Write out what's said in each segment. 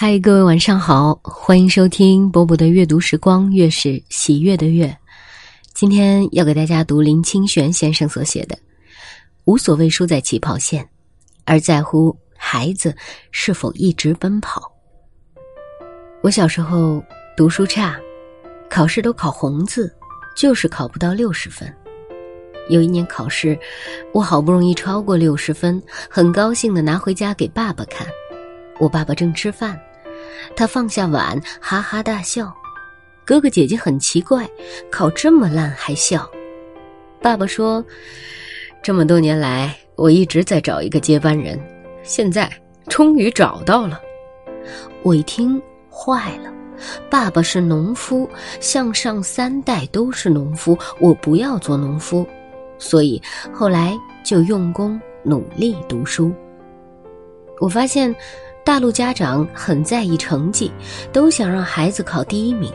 嗨，各位晚上好，欢迎收听波波的阅读时光，月是喜悦的月。今天要给大家读林清玄先生所写的《无所谓输在起跑线，而在乎孩子是否一直奔跑》。我小时候读书差，考试都考红字，就是考不到六十分。有一年考试，我好不容易超过六十分，很高兴的拿回家给爸爸看。我爸爸正吃饭。他放下碗，哈哈大笑。哥哥姐姐很奇怪，考这么烂还笑。爸爸说：“这么多年来，我一直在找一个接班人，现在终于找到了。”我一听坏了，爸爸是农夫，向上三代都是农夫，我不要做农夫，所以后来就用功努力读书。我发现。大陆家长很在意成绩，都想让孩子考第一名。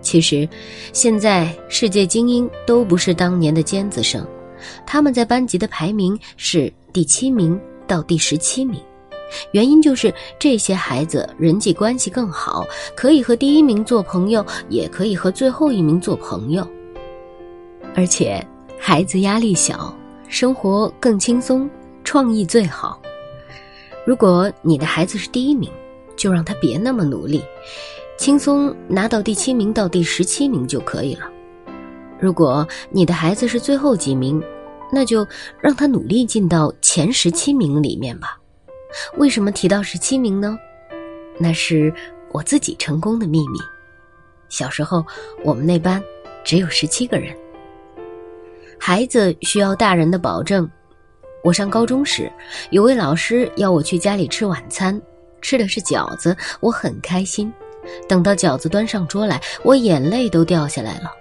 其实，现在世界精英都不是当年的尖子生，他们在班级的排名是第七名到第十七名。原因就是这些孩子人际关系更好，可以和第一名做朋友，也可以和最后一名做朋友。而且，孩子压力小，生活更轻松，创意最好。如果你的孩子是第一名，就让他别那么努力，轻松拿到第七名到第十七名就可以了。如果你的孩子是最后几名，那就让他努力进到前十七名里面吧。为什么提到十七名呢？那是我自己成功的秘密。小时候我们那班只有十七个人，孩子需要大人的保证。我上高中时，有位老师要我去家里吃晚餐，吃的是饺子，我很开心。等到饺子端上桌来，我眼泪都掉下来了。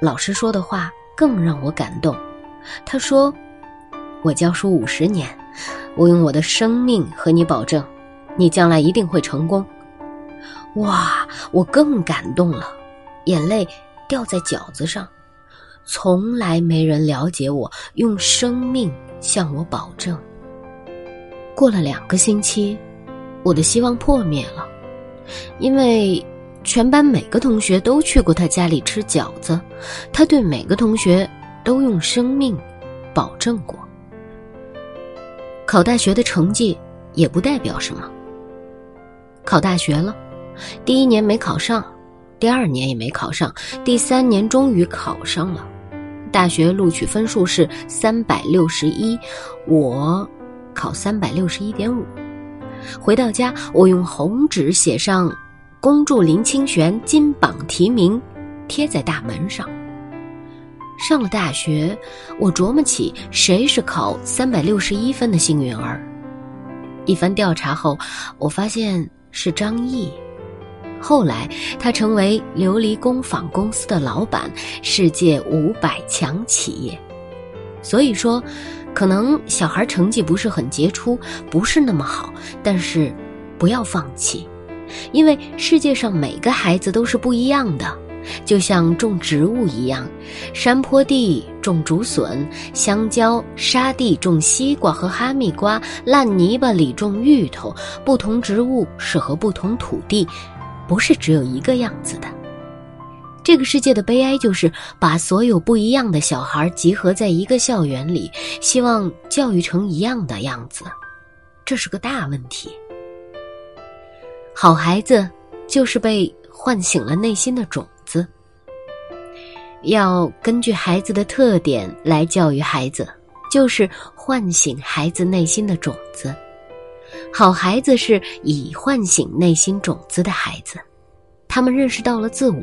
老师说的话更让我感动，他说：“我教书五十年，我用我的生命和你保证，你将来一定会成功。”哇，我更感动了，眼泪掉在饺子上。从来没人了解我，用生命向我保证。过了两个星期，我的希望破灭了，因为全班每个同学都去过他家里吃饺子，他对每个同学都用生命保证过。考大学的成绩也不代表什么。考大学了，第一年没考上，第二年也没考上，第三年终于考上了。大学录取分数是三百六十一，我考三百六十一点五。回到家，我用红纸写上“恭祝林清玄金榜题名”，贴在大门上。上了大学，我琢磨起谁是考三百六十一分的幸运儿。一番调查后，我发现是张毅。后来，他成为琉璃工坊公司的老板，世界五百强企业。所以说，可能小孩成绩不是很杰出，不是那么好，但是不要放弃，因为世界上每个孩子都是不一样的。就像种植物一样，山坡地种竹笋，香蕉沙地种西瓜和哈密瓜，烂泥巴里种芋头。不同植物适合不同土地。不是只有一个样子的。这个世界的悲哀就是把所有不一样的小孩集合在一个校园里，希望教育成一样的样子，这是个大问题。好孩子就是被唤醒了内心的种子，要根据孩子的特点来教育孩子，就是唤醒孩子内心的种子。好孩子是已唤醒内心种子的孩子，他们认识到了自我；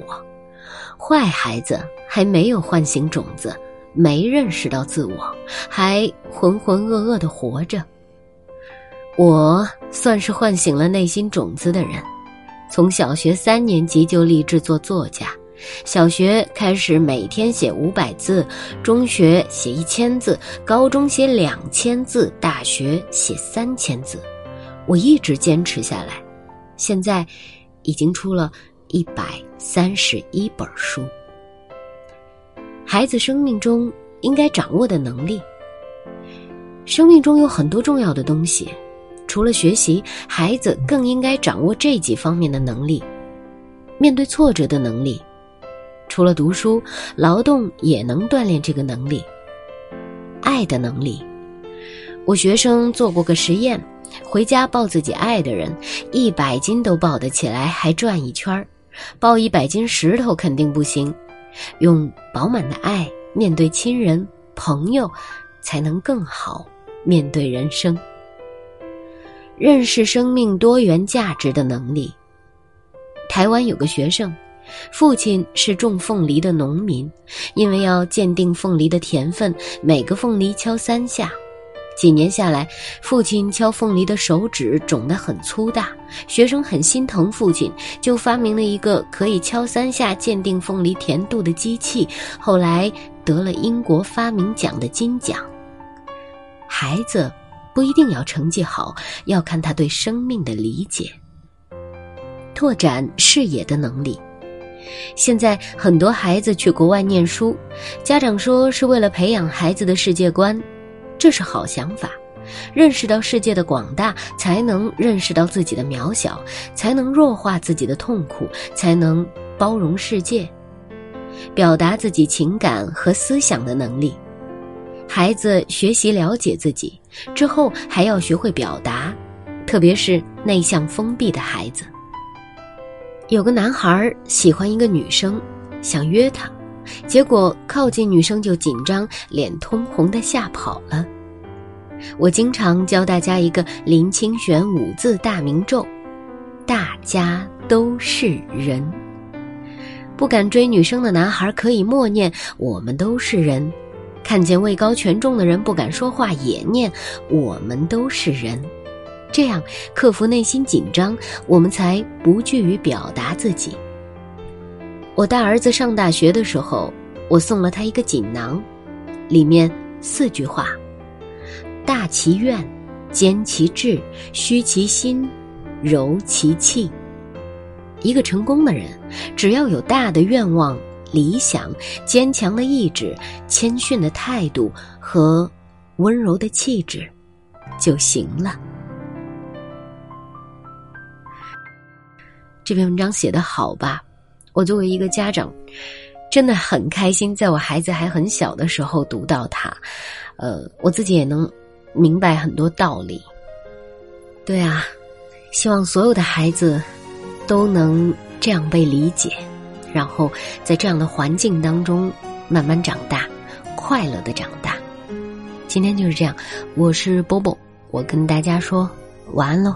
坏孩子还没有唤醒种子，没认识到自我，还浑浑噩噩的活着。我算是唤醒了内心种子的人，从小学三年级就立志做作家，小学开始每天写五百字，中学写一千字，高中写两千字，大学写三千字。我一直坚持下来，现在已经出了一百三十一本书。孩子生命中应该掌握的能力，生命中有很多重要的东西，除了学习，孩子更应该掌握这几方面的能力：面对挫折的能力。除了读书，劳动也能锻炼这个能力。爱的能力。我学生做过个实验，回家抱自己爱的人，一百斤都抱得起来，还转一圈儿；抱一百斤石头肯定不行。用饱满的爱面对亲人、朋友，才能更好面对人生。认识生命多元价值的能力。台湾有个学生，父亲是种凤梨的农民，因为要鉴定凤梨的甜分，每个凤梨敲三下。几年下来，父亲敲凤梨的手指肿得很粗大，学生很心疼父亲，就发明了一个可以敲三下鉴定凤梨甜度的机器，后来得了英国发明奖的金奖。孩子。不一定要成绩好，要看他对生命的理解。拓展视野的能力。现在很多孩子去国外念书，家长说是为了培养孩子的世界观，这是好想法。认识到世界的广大，才能认识到自己的渺小，才能弱化自己的痛苦，才能包容世界，表达自己情感和思想的能力。孩子学习了解自己之后，还要学会表达，特别是内向封闭的孩子。有个男孩喜欢一个女生，想约她，结果靠近女生就紧张，脸通红的吓跑了。我经常教大家一个林清玄五字大明咒：大家都是人。不敢追女生的男孩可以默念：我们都是人。看见位高权重的人不敢说话，也念“我们都是人”，这样克服内心紧张，我们才不惧于表达自己。我大儿子上大学的时候，我送了他一个锦囊，里面四句话：大其愿，坚其志，虚其心，柔其气。一个成功的人，只要有大的愿望。理想、坚强的意志、谦逊的态度和温柔的气质就行了。这篇文章写的好吧？我作为一个家长，真的很开心，在我孩子还很小的时候读到它。呃，我自己也能明白很多道理。对啊，希望所有的孩子都能这样被理解。然后在这样的环境当中慢慢长大，快乐的长大。今天就是这样，我是波波，我跟大家说晚安喽。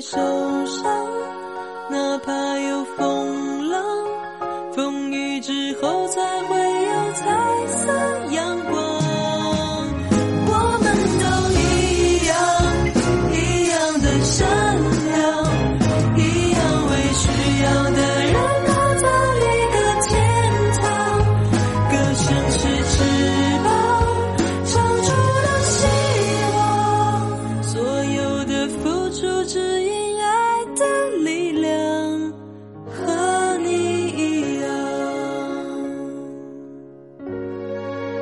手。